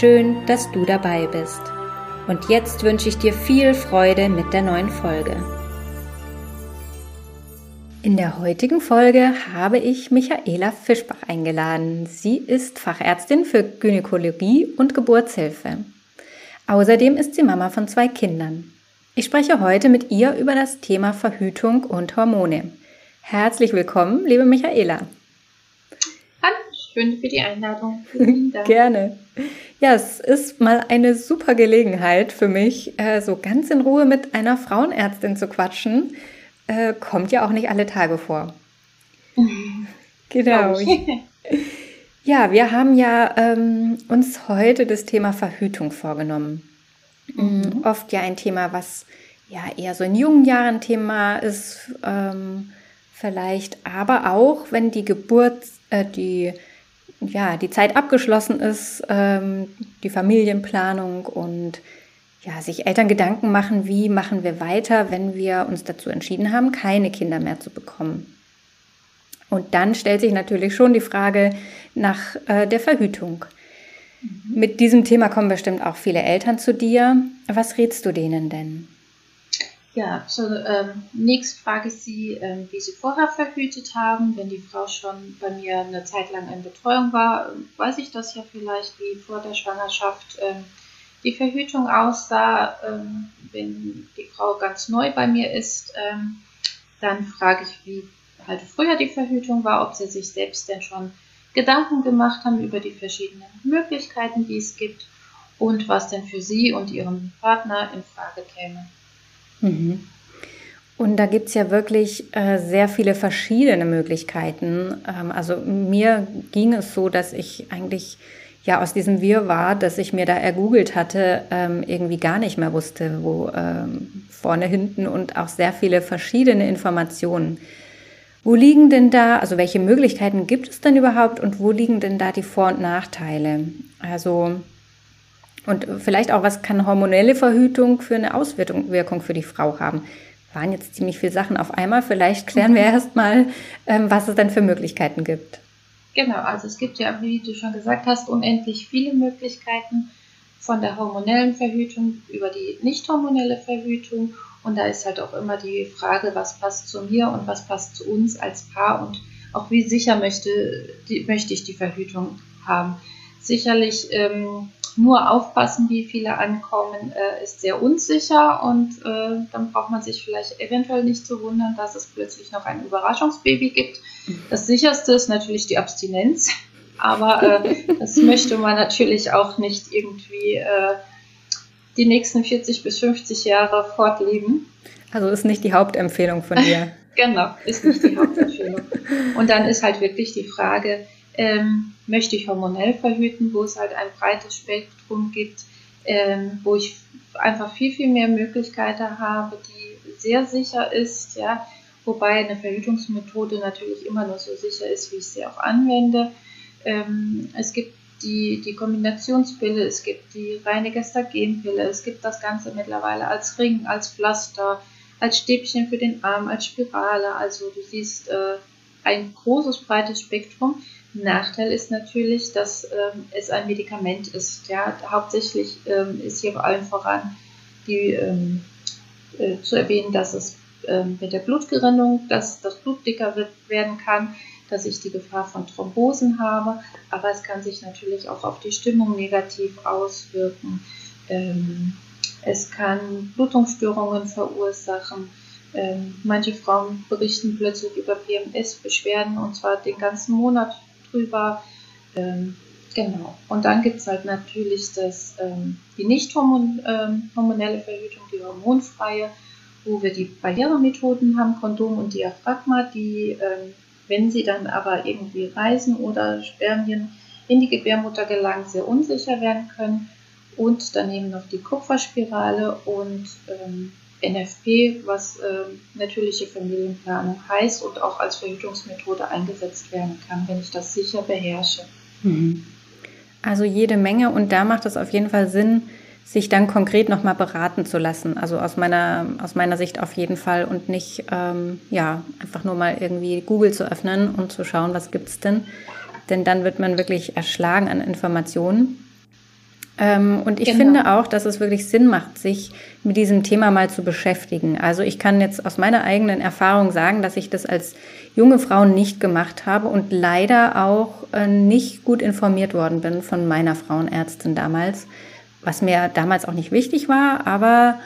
Schön, dass du dabei bist. Und jetzt wünsche ich dir viel Freude mit der neuen Folge. In der heutigen Folge habe ich Michaela Fischbach eingeladen. Sie ist Fachärztin für Gynäkologie und Geburtshilfe. Außerdem ist sie Mama von zwei Kindern. Ich spreche heute mit ihr über das Thema Verhütung und Hormone. Herzlich willkommen, liebe Michaela. Hallo, schön für die Einladung. Gerne. Ja, es ist mal eine super Gelegenheit für mich, äh, so ganz in Ruhe mit einer Frauenärztin zu quatschen. Äh, kommt ja auch nicht alle Tage vor. Genau. Ja, wir haben ja ähm, uns heute das Thema Verhütung vorgenommen. Mm, mhm. Oft ja ein Thema, was ja eher so in jungen Jahren Thema ist, ähm, vielleicht, aber auch wenn die Geburt, äh, die ja, die Zeit abgeschlossen ist, ähm, die Familienplanung und ja, sich Eltern Gedanken machen, wie machen wir weiter, wenn wir uns dazu entschieden haben, keine Kinder mehr zu bekommen. Und dann stellt sich natürlich schon die Frage nach äh, der Verhütung. Mhm. Mit diesem Thema kommen bestimmt auch viele Eltern zu dir. Was rätst du denen denn? Ja, zunächst ähm, frage ich Sie, ähm, wie Sie vorher verhütet haben. Wenn die Frau schon bei mir eine Zeit lang in Betreuung war, weiß ich das ja vielleicht, wie vor der Schwangerschaft ähm, die Verhütung aussah. Ähm, wenn die Frau ganz neu bei mir ist, ähm, dann frage ich, wie halt früher die Verhütung war, ob Sie sich selbst denn schon Gedanken gemacht haben über die verschiedenen Möglichkeiten, die es gibt und was denn für Sie und Ihren Partner in Frage käme. Mhm. Und da gibt es ja wirklich äh, sehr viele verschiedene Möglichkeiten. Ähm, also mir ging es so, dass ich eigentlich ja aus diesem Wirrwarr, dass ich mir da ergoogelt hatte, ähm, irgendwie gar nicht mehr wusste, wo ähm, vorne, hinten und auch sehr viele verschiedene Informationen. Wo liegen denn da, also welche Möglichkeiten gibt es denn überhaupt und wo liegen denn da die Vor- und Nachteile? Also und vielleicht auch, was kann hormonelle Verhütung für eine Auswirkung für die Frau haben? Waren jetzt ziemlich viele Sachen auf einmal. Vielleicht klären wir mhm. erstmal, ähm, was es denn für Möglichkeiten gibt. Genau, also es gibt ja, wie du schon gesagt hast, unendlich viele Möglichkeiten von der hormonellen Verhütung über die nicht hormonelle Verhütung. Und da ist halt auch immer die Frage, was passt zu mir und was passt zu uns als Paar und auch wie sicher möchte, die, möchte ich die Verhütung haben. Sicherlich ähm, nur aufpassen, wie viele ankommen, äh, ist sehr unsicher und äh, dann braucht man sich vielleicht eventuell nicht zu wundern, dass es plötzlich noch ein Überraschungsbaby gibt. Das sicherste ist natürlich die Abstinenz, aber äh, das möchte man natürlich auch nicht irgendwie äh, die nächsten 40 bis 50 Jahre fortleben. Also ist nicht die Hauptempfehlung von dir. genau, ist nicht die Hauptempfehlung. Und dann ist halt wirklich die Frage, ähm, möchte ich hormonell verhüten, wo es halt ein breites Spektrum gibt, ähm, wo ich einfach viel, viel mehr Möglichkeiten habe, die sehr sicher ist, ja, wobei eine Verhütungsmethode natürlich immer nur so sicher ist, wie ich sie auch anwende. Ähm, es gibt die, die Kombinationspille, es gibt die reine Gestagenpille, es gibt das Ganze mittlerweile als Ring, als Pflaster, als Stäbchen für den Arm, als Spirale. Also du siehst äh, ein großes, breites Spektrum. Nachteil ist natürlich, dass ähm, es ein Medikament ist. Ja, hauptsächlich ähm, ist hier vor allem voran die, ähm, äh, zu erwähnen, dass es ähm, mit der Blutgerinnung, dass das Blut dicker wird, werden kann, dass ich die Gefahr von Thrombosen habe, aber es kann sich natürlich auch auf die Stimmung negativ auswirken. Ähm, es kann Blutungsstörungen verursachen. Ähm, manche Frauen berichten plötzlich über PMS-Beschwerden und zwar den ganzen Monat drüber. Ähm, genau. Und dann gibt es halt natürlich das, ähm, die nicht hormonelle ähm, Verhütung, die hormonfreie, wo wir die Barrieremethoden haben, Kondom und Diaphragma, die, ähm, wenn sie dann aber irgendwie reisen oder Spermien in die Gebärmutter gelangen, sehr unsicher werden können. und daneben noch die Kupferspirale und ähm, NFP, was äh, natürliche Familienplanung heißt und auch als Verhütungsmethode eingesetzt werden kann, wenn ich das sicher beherrsche. Mhm. Also jede Menge und da macht es auf jeden Fall Sinn, sich dann konkret nochmal beraten zu lassen. Also aus meiner, aus meiner Sicht auf jeden Fall und nicht ähm, ja, einfach nur mal irgendwie Google zu öffnen und zu schauen, was gibt es denn. Denn dann wird man wirklich erschlagen an Informationen. Ähm, und ich genau. finde auch, dass es wirklich Sinn macht, sich mit diesem Thema mal zu beschäftigen. Also ich kann jetzt aus meiner eigenen Erfahrung sagen, dass ich das als junge Frau nicht gemacht habe und leider auch äh, nicht gut informiert worden bin von meiner Frauenärztin damals, was mir damals auch nicht wichtig war, aber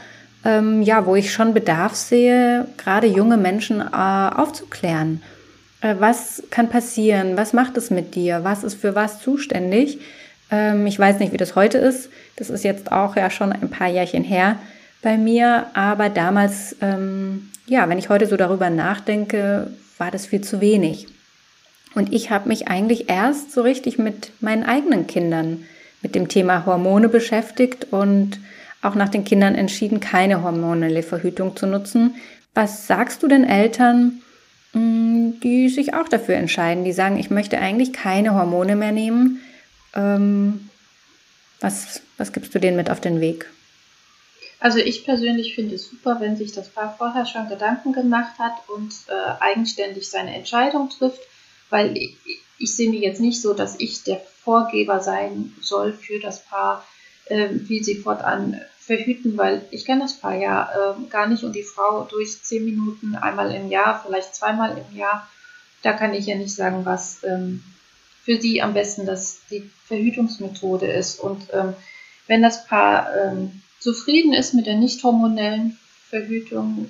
ähm, ja, wo ich schon Bedarf sehe, gerade junge Menschen äh, aufzuklären. Äh, was kann passieren? Was macht es mit dir? Was ist für was zuständig? Ähm, ich weiß nicht, wie das heute ist. Das ist jetzt auch ja schon ein paar Jährchen her bei mir. Aber damals, ähm, ja, wenn ich heute so darüber nachdenke, war das viel zu wenig. Und ich habe mich eigentlich erst so richtig mit meinen eigenen Kindern mit dem Thema Hormone beschäftigt und auch nach den Kindern entschieden, keine hormonelle Verhütung zu nutzen. Was sagst du den Eltern, mm, die sich auch dafür entscheiden, die sagen, ich möchte eigentlich keine Hormone mehr nehmen, ähm, was, was gibst du denen mit auf den Weg? Also ich persönlich finde es super, wenn sich das Paar vorher schon Gedanken gemacht hat und äh, eigenständig seine Entscheidung trifft, weil ich, ich, sehe mich jetzt nicht so, dass ich der Vorgeber sein soll für das Paar, äh, wie sie fortan verhüten, weil ich kenne das Paar ja äh, gar nicht und die Frau durch zehn Minuten einmal im Jahr, vielleicht zweimal im Jahr, da kann ich ja nicht sagen, was ähm, für sie am besten das die Verhütungsmethode ist. Und ähm, wenn das Paar ähm, zufrieden ist mit der nicht hormonellen Verhütung,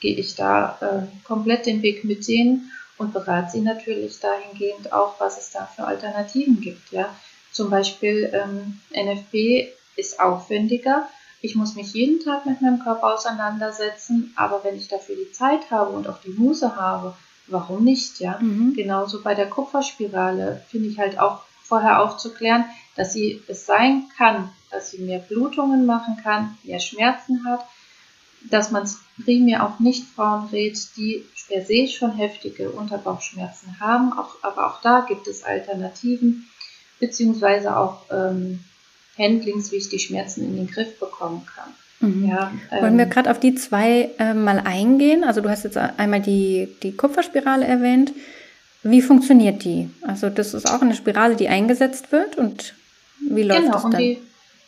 gehe ich da äh, komplett den Weg mit denen und berate sie natürlich dahingehend auch, was es da für Alternativen gibt. Ja? Zum Beispiel ähm, NFP ist aufwendiger. Ich muss mich jeden Tag mit meinem Körper auseinandersetzen, aber wenn ich dafür die Zeit habe und auch die Muße habe, warum nicht, ja? Mhm. Genauso bei der Kupferspirale finde ich halt auch vorher aufzuklären, dass sie es sein kann, dass sie mehr Blutungen machen kann, mehr Schmerzen hat, dass man es primär auch nicht Frauen rät, die per se schon heftige Unterbauchschmerzen haben, auch, aber auch da gibt es Alternativen, beziehungsweise auch ähm, Handlings, wie ich die Schmerzen in den Griff bekommen kann. Mhm. Ja, ähm, Wollen wir gerade auf die zwei äh, mal eingehen? Also du hast jetzt einmal die, die Kupferspirale erwähnt. Wie funktioniert die? Also das ist auch eine Spirale, die eingesetzt wird und wie läuft genau, das dann? Und die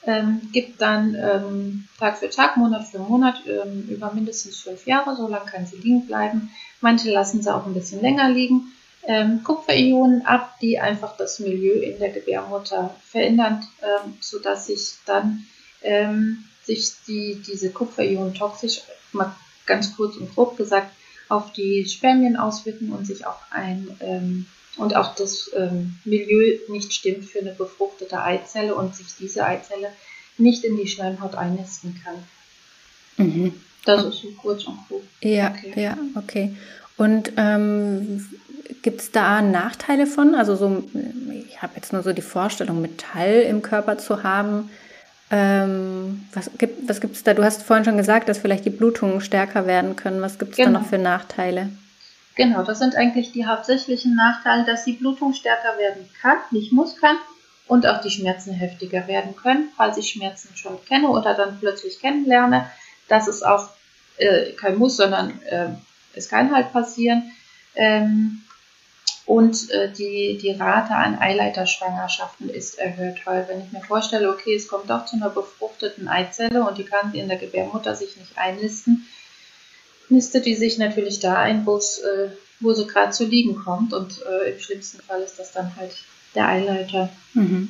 ähm, gibt dann ähm, Tag für Tag, Monat für Monat ähm, über mindestens fünf Jahre, so lange kann sie liegen bleiben. Manche lassen sie auch ein bisschen länger liegen. Ähm, Kupferionen ab, die einfach das Milieu in der Gebärmutter verändern, ähm, sodass sich dann ähm, sich die, diese Kupferionen toxisch, mal ganz kurz und grob gesagt, auf die Spermien auswirken und sich auch ein ähm, und auch das ähm, Milieu nicht stimmt für eine befruchtete Eizelle und sich diese Eizelle nicht in die Schleimhaut einnisten kann. Mhm. Das ist so kurz und grob. Ja, okay. ja, okay. Und ähm, gibt es da Nachteile von? Also so, ich habe jetzt nur so die Vorstellung, Metall im Körper zu haben. Ähm, was gibt was gibt's da? Du hast vorhin schon gesagt, dass vielleicht die Blutungen stärker werden können. Was gibt es genau. da noch für Nachteile? Genau, das sind eigentlich die hauptsächlichen Nachteile, dass die Blutung stärker werden kann, nicht muss kann und auch die Schmerzen heftiger werden können, falls ich Schmerzen schon kenne oder dann plötzlich kennenlerne. Das ist auch äh, kein Muss, sondern äh, es kann halt passieren. Ähm, und äh, die, die Rate an Eileiterschwangerschaften ist erhöht, weil wenn ich mir vorstelle, okay, es kommt doch zu einer befruchteten Eizelle und die kann in der Gebärmutter sich nicht einnisten, nistet die sich natürlich da ein, wo äh, wo sie gerade zu liegen kommt und äh, im schlimmsten Fall ist das dann halt der Eileiter. Mhm.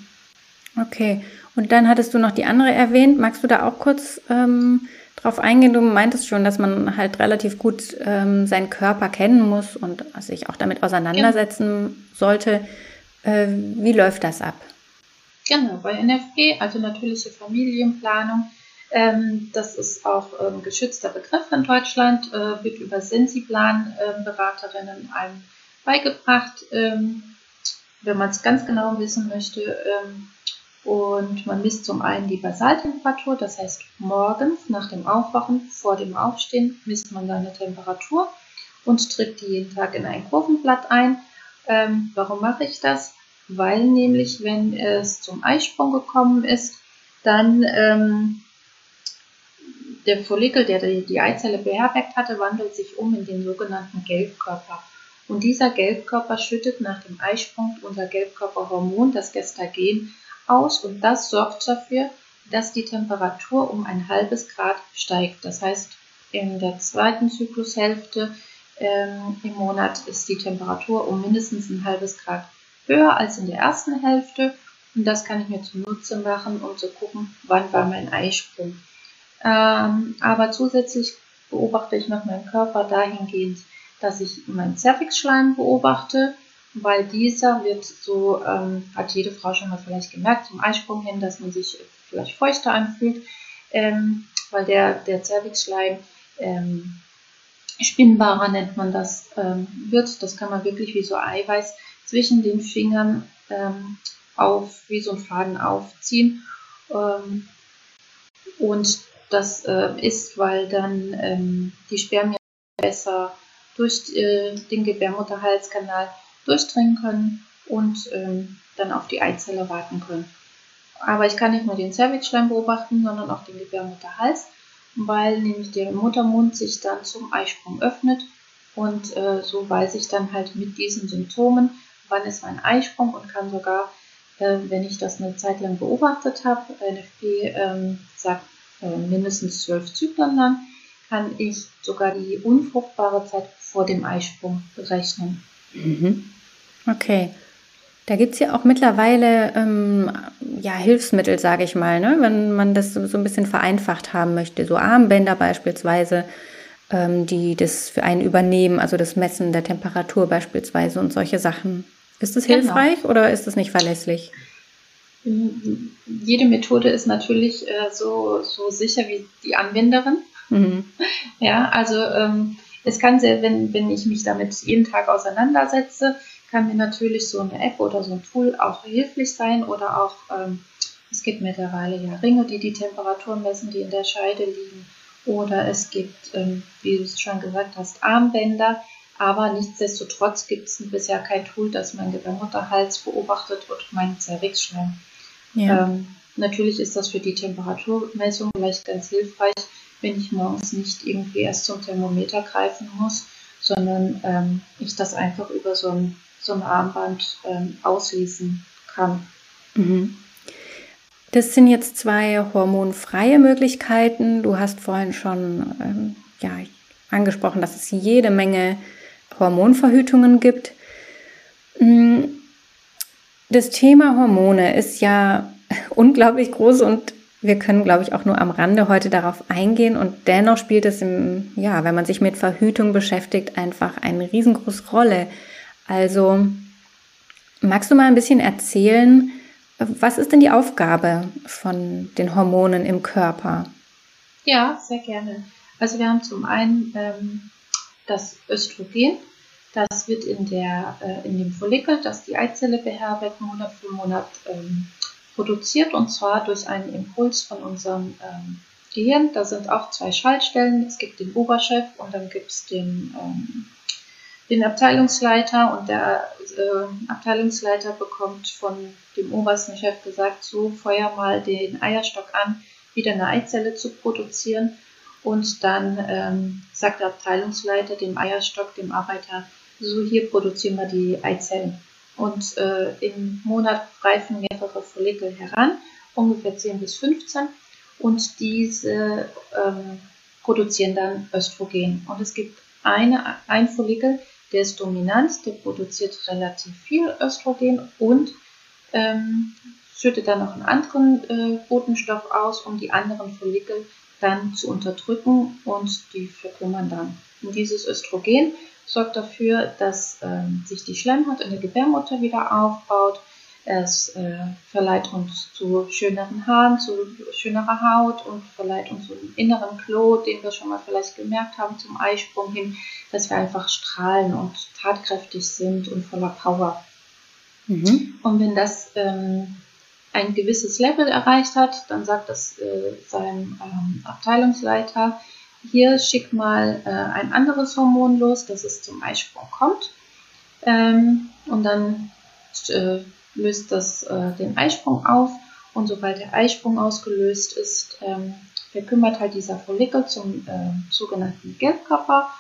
Okay, und dann hattest du noch die andere erwähnt. Magst du da auch kurz ähm, drauf eingehen. Du meintest schon, dass man halt relativ gut ähm, seinen Körper kennen muss und sich auch damit auseinandersetzen sollte. Äh, wie läuft das ab? Genau, bei NFP, also natürliche Familienplanung, ähm, das ist auch ein ähm, geschützter Begriff in Deutschland, äh, wird über Sensiplan-Beraterinnen ähm, einem beigebracht. Ähm, wenn man es ganz genau wissen möchte, ähm, Und man misst zum einen die Basaltemperatur, das heißt morgens nach dem Aufwachen, vor dem Aufstehen, misst man seine Temperatur und trägt die jeden Tag in ein Kurvenblatt ein. Ähm, warum mache ich das? Weil nämlich, wenn es zum Eisprung gekommen ist, dann ähm, der Follikel, der die Eizelle beherbergt hatte, wandelt sich um in den sogenannten Gelbkörper. Und dieser Gelbkörper schüttet nach dem Eisprung unser Gelbkörperhormon, das Gestagen, aus und das sorgt dafür, dass die Temperatur um ein halbes Grad steigt. Das heißt, in der zweiten Zyklushälfte ähm, im Monat ist die Temperatur um mindestens ein halbes Grad höher als in der ersten Hälfte. Und das kann ich mir zunutze machen, um zu gucken, wann war mein Eisprung. Ähm, aber zusätzlich beobachte ich noch meinen Körper dahingehend, dass ich meinen Zervixschleim beobachte, weil dieser wird so, ähm, hat jede Frau schon mal vielleicht gemerkt, zum Eisprung hin, dass man sich vielleicht feuchter anfühlt, ähm, weil der, der Zervixschleim ähm, spinnbarer nennt man das, ähm, wird. Das kann man wirklich wie so Eiweiß zwischen den Fingern ähm, auf, wie so ein Faden aufziehen. Ähm, und das äh, ist, weil dann die Spermien besser durch äh, den Gebärmutterhalskanal durchdringen können und ähm, dann auf die Eizelle warten können. Aber ich kann nicht nur den Cervixschleim beobachten, sondern auch den Gebärmutterhals, weil nämlich der Muttermund sich dann zum Eisprung öffnet und äh, so weiß ich dann halt mit diesen Symptomen, wann ist mein Eisprung und kann sogar, äh, wenn ich das eine Zeit lang beobachtet habe, NFP ähm, sagt äh, mindestens zwölf Zyklen lang, kann ich sogar die unfruchtbare Zeit vor dem Eisprung berechnen. Mhm. Okay. Da gibt es ja auch mittlerweile ähm, ja, Hilfsmittel, sage ich mal, ne? wenn man das so, ein bisschen vereinfacht haben möchte. So Armbänder beispielsweise, ähm, die das für einen übernehmen, also das Messen der Temperatur beispielsweise und solche Sachen. Ist das genau. hilfreich oder ist das nicht verlässlich? Jede Methode ist natürlich äh, so, so sicher wie die Anwenderin. Mhm. Ja, also ähm, es kann sehr, wenn, wenn ich mich damit jeden Tag auseinandersetze, kann mir natürlich so eine App oder so ein Tool auch hilflich sein oder auch, ähm, es gibt mittlerweile ja Ringe, die die Temperatur messen, die in der Scheide liegen. Oder es gibt, ähm, wie du es schon gesagt hast, Armbänder. Aber nichtsdestotrotz gibt es bisher kein Tool, das mein Gebärmutterhals beobachtet und meinen Zervixschleim. Ja. Ähm, natürlich ist das für die Temperaturmessung vielleicht ganz hilfreich, wenn ich morgens nicht irgendwie erst zum Thermometer greifen muss, sondern ähm, ich das einfach über so ein, so ein Armband ähm, auslesen kann. Mhm. Das sind jetzt zwei hormonfreie Möglichkeiten. Du hast vorhin schon ähm, ja, angesprochen, dass es jede Menge Hormonverhütungen gibt. Mm, das Thema Hormone ist ja unglaublich groß und wir können, glaube ich, auch nur am Rande heute darauf eingehen und dennoch spielt es im, ja, wenn man sich mit Verhütung beschäftigt, einfach eine riesengroße Rolle. Also, magst du mal ein bisschen erzählen, was ist denn die Aufgabe von den Hormonen im Körper? Ja, sehr gerne. Also wir haben zum einen ähm, das Östrogen, das wird in, der, äh, in dem Follikel, das die Eizelle beherbergt, Monat für Monat ähm, produziert und zwar durch einen Impuls von unserem ähm, Gehirn. Da sind auch zwei Schaltstellen. Es gibt den Oberchef und dann gibt es den, ähm, den Abteilungsleiter und der äh, Abteilungsleiter bekommt von dem obersten Chef gesagt, so feuer mal den Eierstock an, wieder eine Eizelle zu produzieren. Und dann ähm, sagt der Abteilungsleiter dem Eierstock, dem Arbeiter, so hier produzieren wir die Eizellen. Und äh, im Monat reifen mehrere Follikel heran, ungefähr 10 bis 15. Und diese ähm, produzieren dann Östrogen. Und es gibt eine, ein Follikel, der ist dominant, der produziert relativ viel Östrogen und ähm, schüttet dann noch einen anderen äh, Botenstoff aus, um die anderen Follikel dann zu unterdrücken und die verkümmern dann. Und dieses Östrogen sorgt dafür, dass ähm, sich die Schleimhaut in der Gebärmutter wieder aufbaut. Es äh, verleiht uns zu schöneren Haaren, zu schönerer Haut und verleiht uns so einen inneren Klo, den wir schon mal vielleicht gemerkt haben zum Eisprung hin, dass wir einfach strahlen und tatkräftig sind und voller Power. Mhm. Und wenn das ähm, ein gewisses Level erreicht hat, dann sagt das äh, seinem ähm, Abteilungsleiter, hier schick mal äh, ein anderes Hormon los, dass es zum Eisprung kommt. Ähm, und dann äh, löst das äh, den Eisprung auf. Und sobald der Eisprung ausgelöst ist, ähm, verkümmert halt dieser Follikel zum äh, sogenannten Gelbkörper,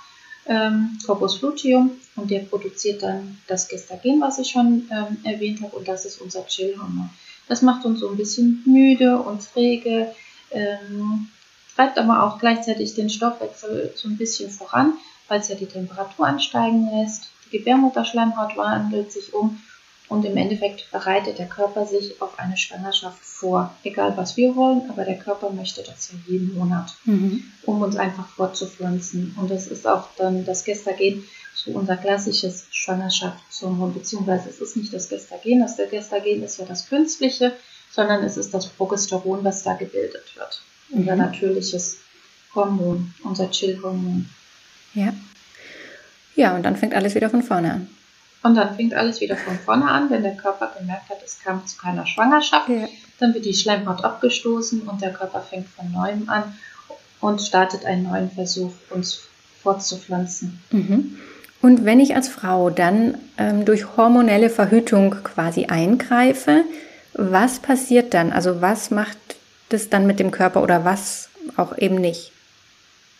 ähm, Corpus luteum, und der produziert dann das Gestagen, was ich schon ähm, erwähnt habe, und das ist unser Chillhormon. Das macht uns so ein bisschen müde und träge, ähm, treibt aber auch gleichzeitig den Stoffwechsel so ein bisschen voran, weil es ja die Temperatur ansteigen lässt. Die Gebärmutterschleimhaut wandelt sich um und im Endeffekt bereitet der Körper sich auf eine Schwangerschaft vor. Egal was wir wollen, aber der Körper möchte das ja jeden Monat, mhm. um uns einfach fortzupflanzen. Und das ist auch dann das Gestagen, so unser klassisches Schwangerschaftshormon, beziehungsweise es ist nicht das Gestagen, das Gestagen ist ja das künstliche, sondern es ist das Progesteron, was da gebildet wird. Mhm. Unser natürliches Hormon, unser Chillhormon. Ja. Ja, und dann fängt alles wieder von vorne an. Und dann fängt alles wieder von vorne an, wenn der Körper gemerkt hat, es kam zu keiner Schwangerschaft. Ja. Dann wird die Schleimhaut abgestoßen und der Körper fängt von neuem an und startet einen neuen Versuch, uns fortzupflanzen. Mhm. Und wenn ich als Frau dann ähm, durch hormonelle Verhütung quasi eingreife, was passiert dann? Also was macht das dann mit dem Körper oder was auch eben nicht?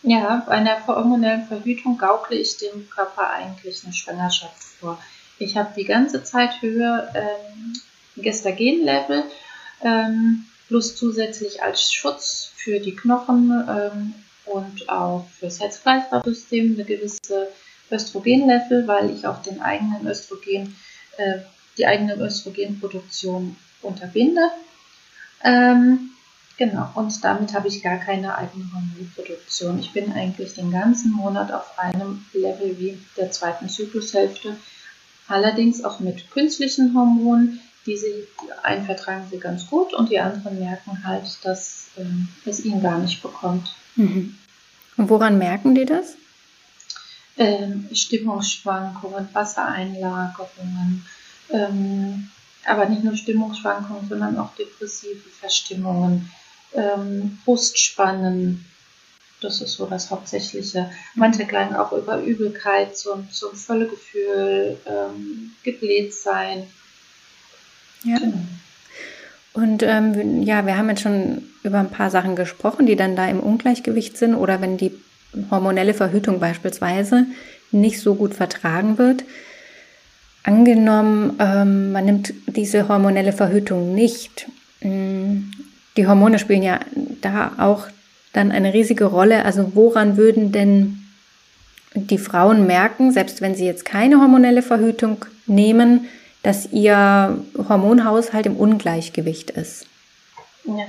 Ja, bei einer hormonellen Verhütung gaukle ich dem Körper eigentlich eine Schwangerschaft vor. Ich habe die ganze Zeit höher ähm, Gestagen-Level, ähm, plus zusätzlich als Schutz für die Knochen ähm, und auch fürs Herz-Kreislauf-System eine gewisse Östrogen-Level, weil ich auch den eigenen Östrogen, äh, die eigene Östrogenproduktion unterbinde. Ähm, genau, und damit habe ich gar keine eigene Hormonproduktion. Ich bin eigentlich den ganzen Monat auf einem Level wie der zweiten Zyklushälfte Allerdings auch mit künstlichen Hormonen. Diese einen vertragen sie ganz gut und die anderen merken halt, dass ähm, es ihnen gar nicht bekommt. Mhm. Und woran merken die das? Ähm, Stimmungsschwankungen, Wassereinlagerungen, ähm, aber nicht nur Stimmungsschwankungen, sondern auch depressive Verstimmungen, ähm, Brustspannen, das ist so das Hauptsächliche. Manche klagen auch über Übelkeit, so, so ein Völlegefühl, ähm, gebläht sein. Ja. Genau. Und ähm, ja, wir haben jetzt schon über ein paar Sachen gesprochen, die dann da im Ungleichgewicht sind oder wenn die hormonelle Verhütung beispielsweise nicht so gut vertragen wird. Angenommen, ähm, man nimmt diese hormonelle Verhütung nicht. Mm, die Hormone spielen ja da auch dann eine riesige Rolle. Also woran würden denn die Frauen merken, selbst wenn sie jetzt keine hormonelle Verhütung nehmen, dass ihr Hormonhaushalt im Ungleichgewicht ist? Ja,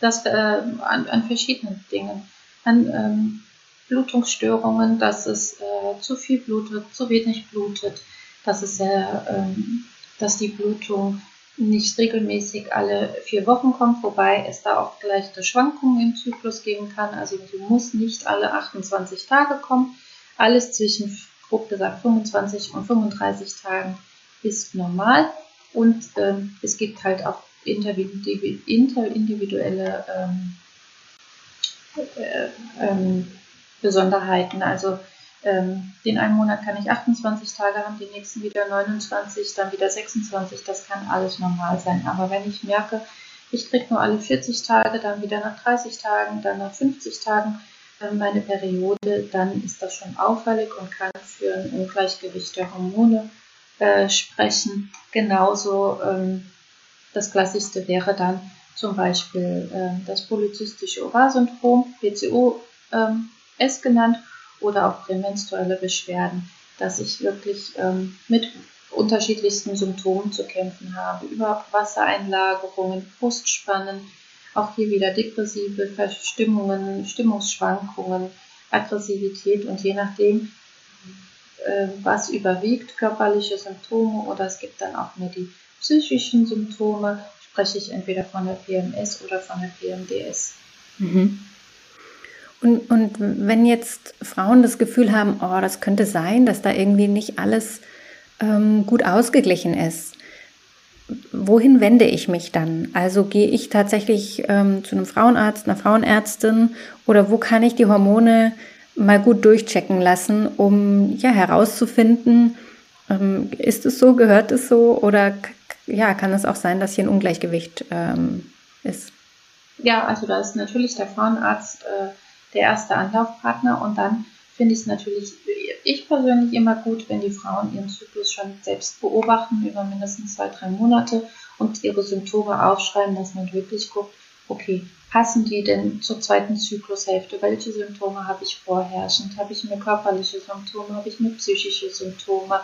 das äh, an, an, verschiedenen Dingen. An ähm, Blutungsstörungen, dass es äh, zu viel blutet, zu wenig blutet, dass es äh, ähm, dass die Blutung nicht regelmäßig alle vier Wochen kommt, wobei es da auch leichte Schwankungen im Zyklus geben kann. Also sie muss nicht alle 28 Tage kommen. Alles zwischen, grob gesagt, 25 und 35 Tagen ist normal. Und ähm, es gibt halt auch interindividuelle ähm, äh, ähm, Besonderheiten. Also ähm, den einen Monat kann ich 28 Tage haben, den nächsten wieder 29, dann wieder 26. Das kann alles normal sein. Aber wenn ich merke, ich kriege nur alle 40 Tage, dann wieder nach 30 Tagen, dann nach 50 Tagen äh, meine Periode, dann ist das schon auffällig und kann für ein Ungleichgewicht der Hormone äh, sprechen. Genauso ähm, das Klassischste wäre dann zum Beispiel äh, das polyzystische Ovarsyndrom, PCOS ähm, genannt oder auch prämenstruelle Beschwerden, dass ich wirklich ähm, mit unterschiedlichsten Symptomen zu kämpfen habe. Überhaupt Wassereinlagerungen, Brustspannen, auch hier wieder depressive Verstimmungen, Stimmungsschwankungen, Aggressivität und je nachdem, äh, was überwiegt, körperliche Symptome oder es gibt dann auch mehr die psychischen Symptome, spreche ich entweder von der PMS oder von der PMDS. Mhm. Und, und wenn jetzt Frauen das Gefühl haben, oh, das könnte sein, dass da irgendwie nicht alles ähm, gut ausgeglichen ist, wohin wende ich mich dann? Also gehe ich tatsächlich ähm, zu einem Frauenarzt, einer Frauenärztin oder wo kann ich die Hormone mal gut durchchecken lassen, um ja herauszufinden, ähm, ist es so, gehört es so oder ja, kann es auch sein, dass hier ein Ungleichgewicht ähm, ist? Ja, also da ist natürlich der Frauenarzt äh, der erste Anlaufpartner und dann finde ich es natürlich, ich persönlich immer gut, wenn die Frauen ihren Zyklus schon selbst beobachten über mindestens zwei, drei Monate und ihre Symptome aufschreiben, dass man wirklich guckt, okay, passen die denn zur zweiten Zyklushälfte? Welche Symptome habe ich vorherrschend? Habe ich mir körperliche Symptome? Habe ich mir psychische Symptome?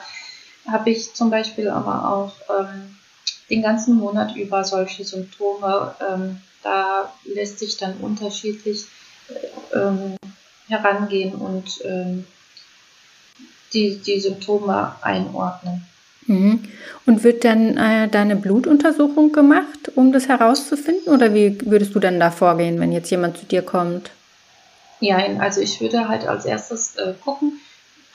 Habe ich zum Beispiel aber auch ähm, den ganzen Monat über solche Symptome? Ähm, da lässt sich dann unterschiedlich ähm, herangehen und ähm, die, die Symptome einordnen. Mhm. Und wird dann äh, deine Blutuntersuchung gemacht, um das herauszufinden? Oder wie würdest du dann da vorgehen, wenn jetzt jemand zu dir kommt? Ja, also ich würde halt als erstes äh, gucken,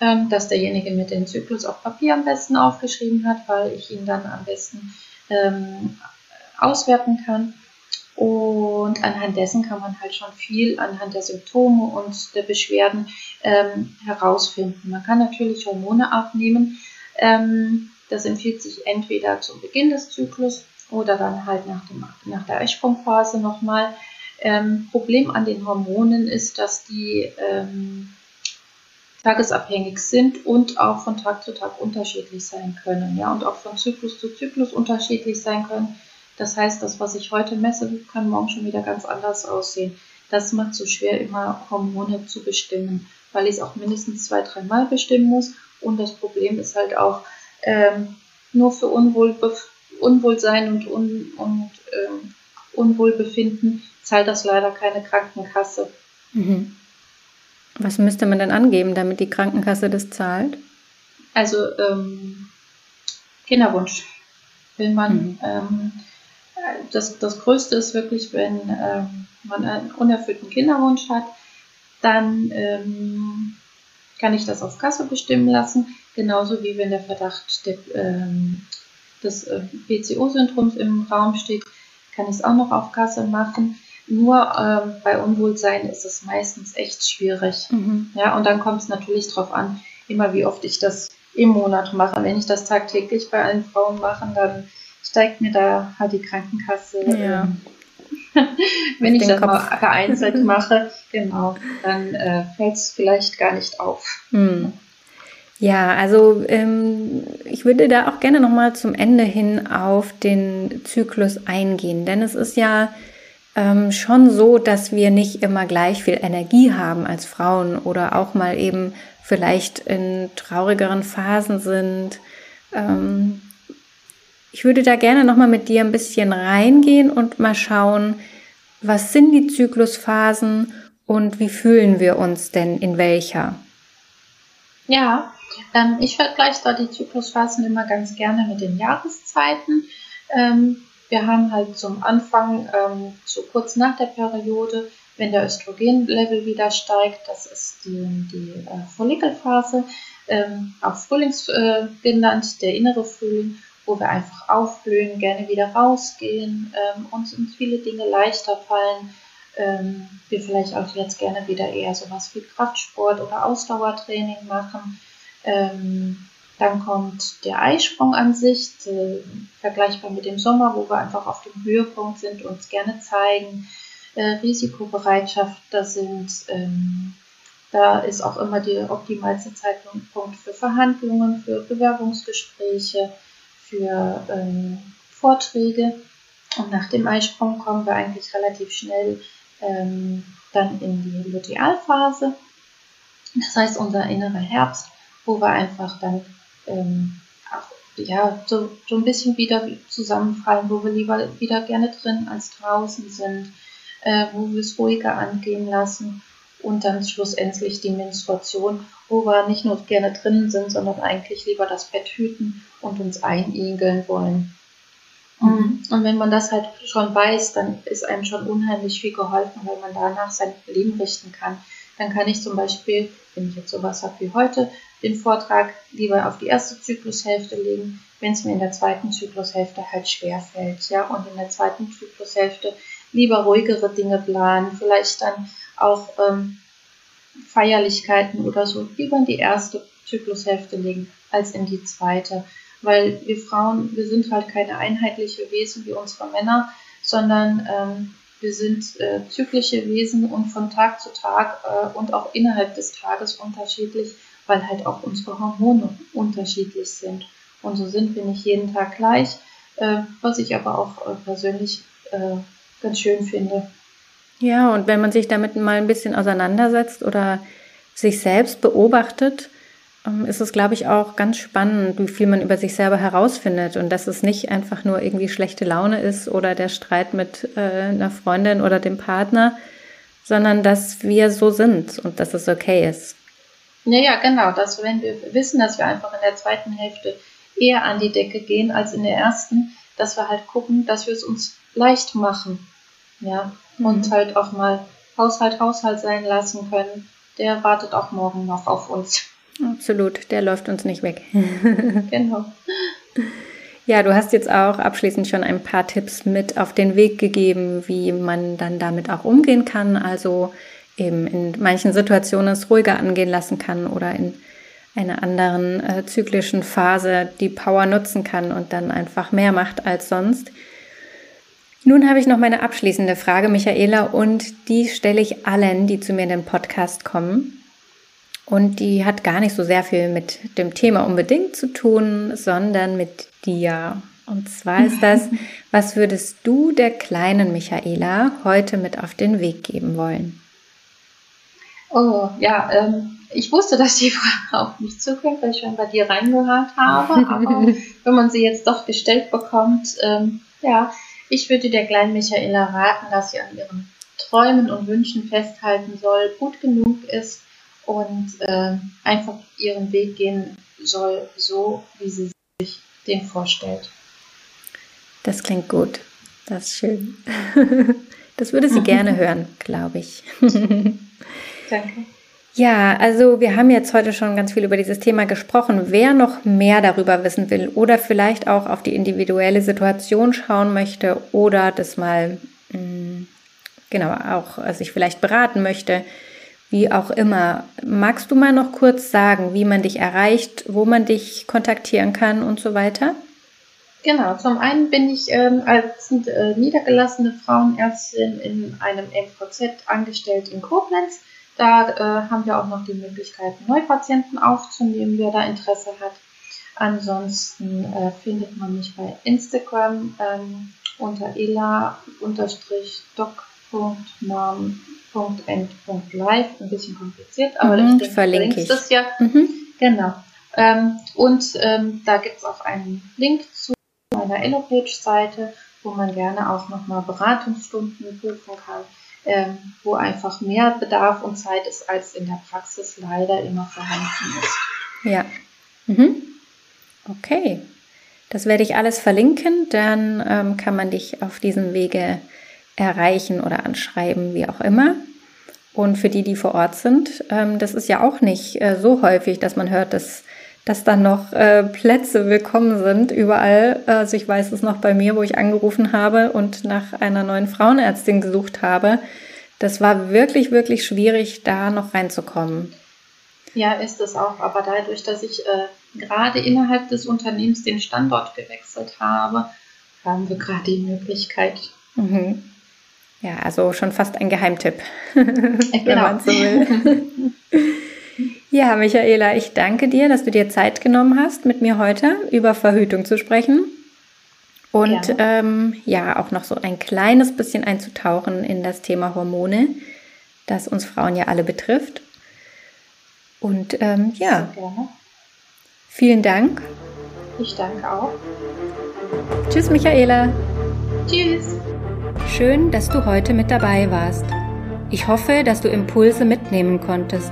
ähm, dass derjenige mir den Zyklus auf Papier am besten aufgeschrieben hat, weil ich ihn dann am besten ähm, auswerten kann. Und anhand dessen kann man halt schon viel anhand der Symptome und der Beschwerden ähm, herausfinden. Man kann natürlich Hormone abnehmen. Ähm, das empfiehlt sich entweder zum Beginn des Zyklus oder dann halt nach, dem, nach der Eisprungphase nochmal. Ähm, Problem an den Hormonen ist, dass die ähm, tagesabhängig sind und auch von Tag zu Tag unterschiedlich sein können. Ja, und auch von Zyklus zu Zyklus unterschiedlich sein können. Das heißt, das, was ich heute messe, kann morgen schon wieder ganz anders aussehen. Das macht so schwer, immer Hormone zu bestimmen, weil ich es auch mindestens zwei, dreimal bestimmen muss. Und das Problem ist halt auch, ähm, nur für Unwohlbef Unwohlsein und, Un und ähm, Unwohlbefinden zahlt das leider keine Krankenkasse. Mhm. Was müsste man denn angeben, damit die Krankenkasse das zahlt? Also ähm, Kinderwunsch. Will man mhm. ähm, das, das Größte ist wirklich, wenn ähm, man einen unerfüllten Kinderwunsch hat, dann ähm, kann ich das auf Kasse bestimmen lassen, genauso wie wenn der Verdacht der, ähm, des äh, PCO-Syndroms im Raum steht, kann ich es auch noch auf Kasse machen. Nur ähm, bei Unwohlsein ist es meistens echt schwierig. Mhm. Ja, und dann kommt es natürlich darauf an, immer wie oft ich das im Monat mache. Wenn ich das tagtäglich bei allen Frauen mache, dann steigt mir da halt die Krankenkasse. Ja. Ähm, wenn ich das Kopf. mal vereinzelt mache, genau, dann äh, fällt es vielleicht gar nicht auf. Hm. Ja, also ähm, ich würde da auch gerne nochmal zum Ende hin auf den Zyklus eingehen, denn es ist ja ähm, schon so, dass wir nicht immer gleich viel Energie haben als Frauen oder auch mal eben vielleicht in traurigeren Phasen sind. Ähm, ich würde da gerne nochmal mit dir ein bisschen reingehen und mal schauen, was sind die Zyklusphasen und wie fühlen wir uns denn in welcher? Ja, ähm, ich vergleiche da die Zyklusphasen immer ganz gerne mit den Jahreszeiten. Ähm, wir haben halt zum Anfang, ähm, so kurz nach der Periode, wenn der Östrogenlevel wieder steigt, das ist die, die äh, Follikelphase, ähm, auch Frühlings äh, genannt, der innere Frühling wo wir einfach aufblühen, gerne wieder rausgehen, ähm, uns uns viele Dinge leichter fallen, ähm, wir vielleicht auch jetzt gerne wieder eher sowas wie Kraftsport oder Ausdauertraining machen. Ähm, dann kommt der Eisprung an sich, äh, vergleichbar mit dem Sommer, wo wir einfach auf dem Höhepunkt sind, uns gerne zeigen. Äh, Risikobereitschaft, das sind, ähm, da ist auch immer der optimalste Zeitpunkt für Verhandlungen, für Bewerbungsgespräche, für ähm, Vorträge. Und nach dem Eisprung kommen wir eigentlich relativ schnell ähm, dann in die Lutealphase. Das heißt, unser innerer Herbst, wo wir einfach dann ähm, auch, ja, so, so ein bisschen wieder zusammenfallen, wo wir lieber wieder gerne drin als draußen sind, äh, wo wir es ruhiger angehen lassen und dann schlussendlich die Menstruation, wo wir nicht nur gerne drinnen sind, sondern eigentlich lieber das Bett hüten und uns einigeln wollen. Mhm. Und wenn man das halt schon weiß, dann ist einem schon unheimlich viel geholfen, weil man danach sein Leben richten kann. Dann kann ich zum Beispiel, wenn ich jetzt sowas habe wie heute, den Vortrag lieber auf die erste Zyklushälfte legen, wenn es mir in der zweiten Zyklushälfte halt schwer fällt, ja, und in der zweiten Zyklushälfte lieber ruhigere Dinge planen, vielleicht dann auch ähm, Feierlichkeiten oder so lieber in die erste Zyklushälfte legen als in die zweite. Weil wir Frauen, wir sind halt keine einheitliche Wesen wie unsere Männer, sondern ähm, wir sind äh, zyklische Wesen und von Tag zu Tag äh, und auch innerhalb des Tages unterschiedlich, weil halt auch unsere Hormone unterschiedlich sind. Und so sind wir nicht jeden Tag gleich, äh, was ich aber auch äh, persönlich äh, ganz schön finde. Ja, und wenn man sich damit mal ein bisschen auseinandersetzt oder sich selbst beobachtet, ähm, ist es, glaube ich, auch ganz spannend, wie viel man über sich selber herausfindet und dass es nicht einfach nur irgendwie schlechte Laune ist oder der Streit mit äh, einer Freundin oder dem Partner, sondern dass wir so sind und dass es okay ist. Ja, ja, genau. Dass wenn wir wissen, dass wir einfach in der zweiten Hälfte eher an die Decke gehen als in der ersten, dass wir halt gucken, dass wir es uns leicht machen. Ja, mhm. und halt auch mal Haushalt Haushalt sein lassen können. Der wartet auch morgen noch auf uns. Absolut, der läuft uns nicht weg. genau. Ja, du hast jetzt auch abschließend schon ein paar Tipps mit auf den Weg gegeben, wie man dann damit auch umgehen kann. Also eben in manchen Situationen es ruhiger angehen lassen kann oder in einer anderen äh, zyklischen Phase die Power nutzen kann und dann einfach mehr macht als sonst. Nun habe ich noch meine abschließende Frage, Michaela, und die stelle ich allen, die zu mir in den Podcast kommen. Und die hat gar nicht so sehr viel mit dem Thema unbedingt zu tun, sondern mit dir. Und zwar ist das, was würdest du der kleinen Michaela heute mit auf den Weg geben wollen? Oh, ja, ähm, ich wusste, dass die Frage auf mich zukommt, weil ich schon bei dir reingehört habe. Aber wenn man sie jetzt doch gestellt bekommt, ähm, ja, ich würde der kleinen Michaela raten, dass sie an ihren Träumen und Wünschen festhalten soll, gut genug ist und äh, einfach ihren Weg gehen soll, so wie sie sich den vorstellt. Das klingt gut. Das ist schön. Das würde sie gerne hören, glaube ich. Danke. Ja, also wir haben jetzt heute schon ganz viel über dieses Thema gesprochen. Wer noch mehr darüber wissen will oder vielleicht auch auf die individuelle Situation schauen möchte oder das mal mm, genau auch sich vielleicht beraten möchte, wie auch immer, magst du mal noch kurz sagen, wie man dich erreicht, wo man dich kontaktieren kann und so weiter? Genau, zum einen bin ich ähm, als äh, niedergelassene Frauenärztin in einem MVZ angestellt in Koblenz. Da äh, haben wir auch noch die Möglichkeit, Neupatienten aufzunehmen, wer da Interesse hat. Ansonsten äh, findet man mich bei Instagram ähm, unter ela-doc.mom.end.live. Ein bisschen kompliziert, aber mhm, ich verlinke ich. das ja. Mhm. Genau. Ähm, und ähm, da gibt es auch einen Link zu meiner Elo-Page-Seite, wo man gerne auch nochmal Beratungsstunden buchen kann ähm, wo einfach mehr Bedarf und Zeit ist, als in der Praxis leider immer vorhanden ist. Ja. Mhm. Okay. Das werde ich alles verlinken, dann ähm, kann man dich auf diesem Wege erreichen oder anschreiben, wie auch immer. Und für die, die vor Ort sind, ähm, das ist ja auch nicht äh, so häufig, dass man hört, dass, dass dann noch äh, Plätze willkommen sind überall. Also ich weiß es noch bei mir, wo ich angerufen habe und nach einer neuen Frauenärztin gesucht habe. Das war wirklich, wirklich schwierig, da noch reinzukommen. Ja, ist es auch. Aber dadurch, dass ich äh, gerade innerhalb des Unternehmens den Standort gewechselt habe, haben wir gerade die Möglichkeit. Mhm. Ja, also schon fast ein Geheimtipp, genau. wenn man so will. ja, Michaela, ich danke dir, dass du dir Zeit genommen hast, mit mir heute über Verhütung zu sprechen. Und ja. Ähm, ja, auch noch so ein kleines bisschen einzutauchen in das Thema Hormone, das uns Frauen ja alle betrifft. Und ähm, ja, vielen Dank. Ich danke auch. Tschüss, Michaela. Tschüss. Schön, dass du heute mit dabei warst. Ich hoffe, dass du Impulse mitnehmen konntest.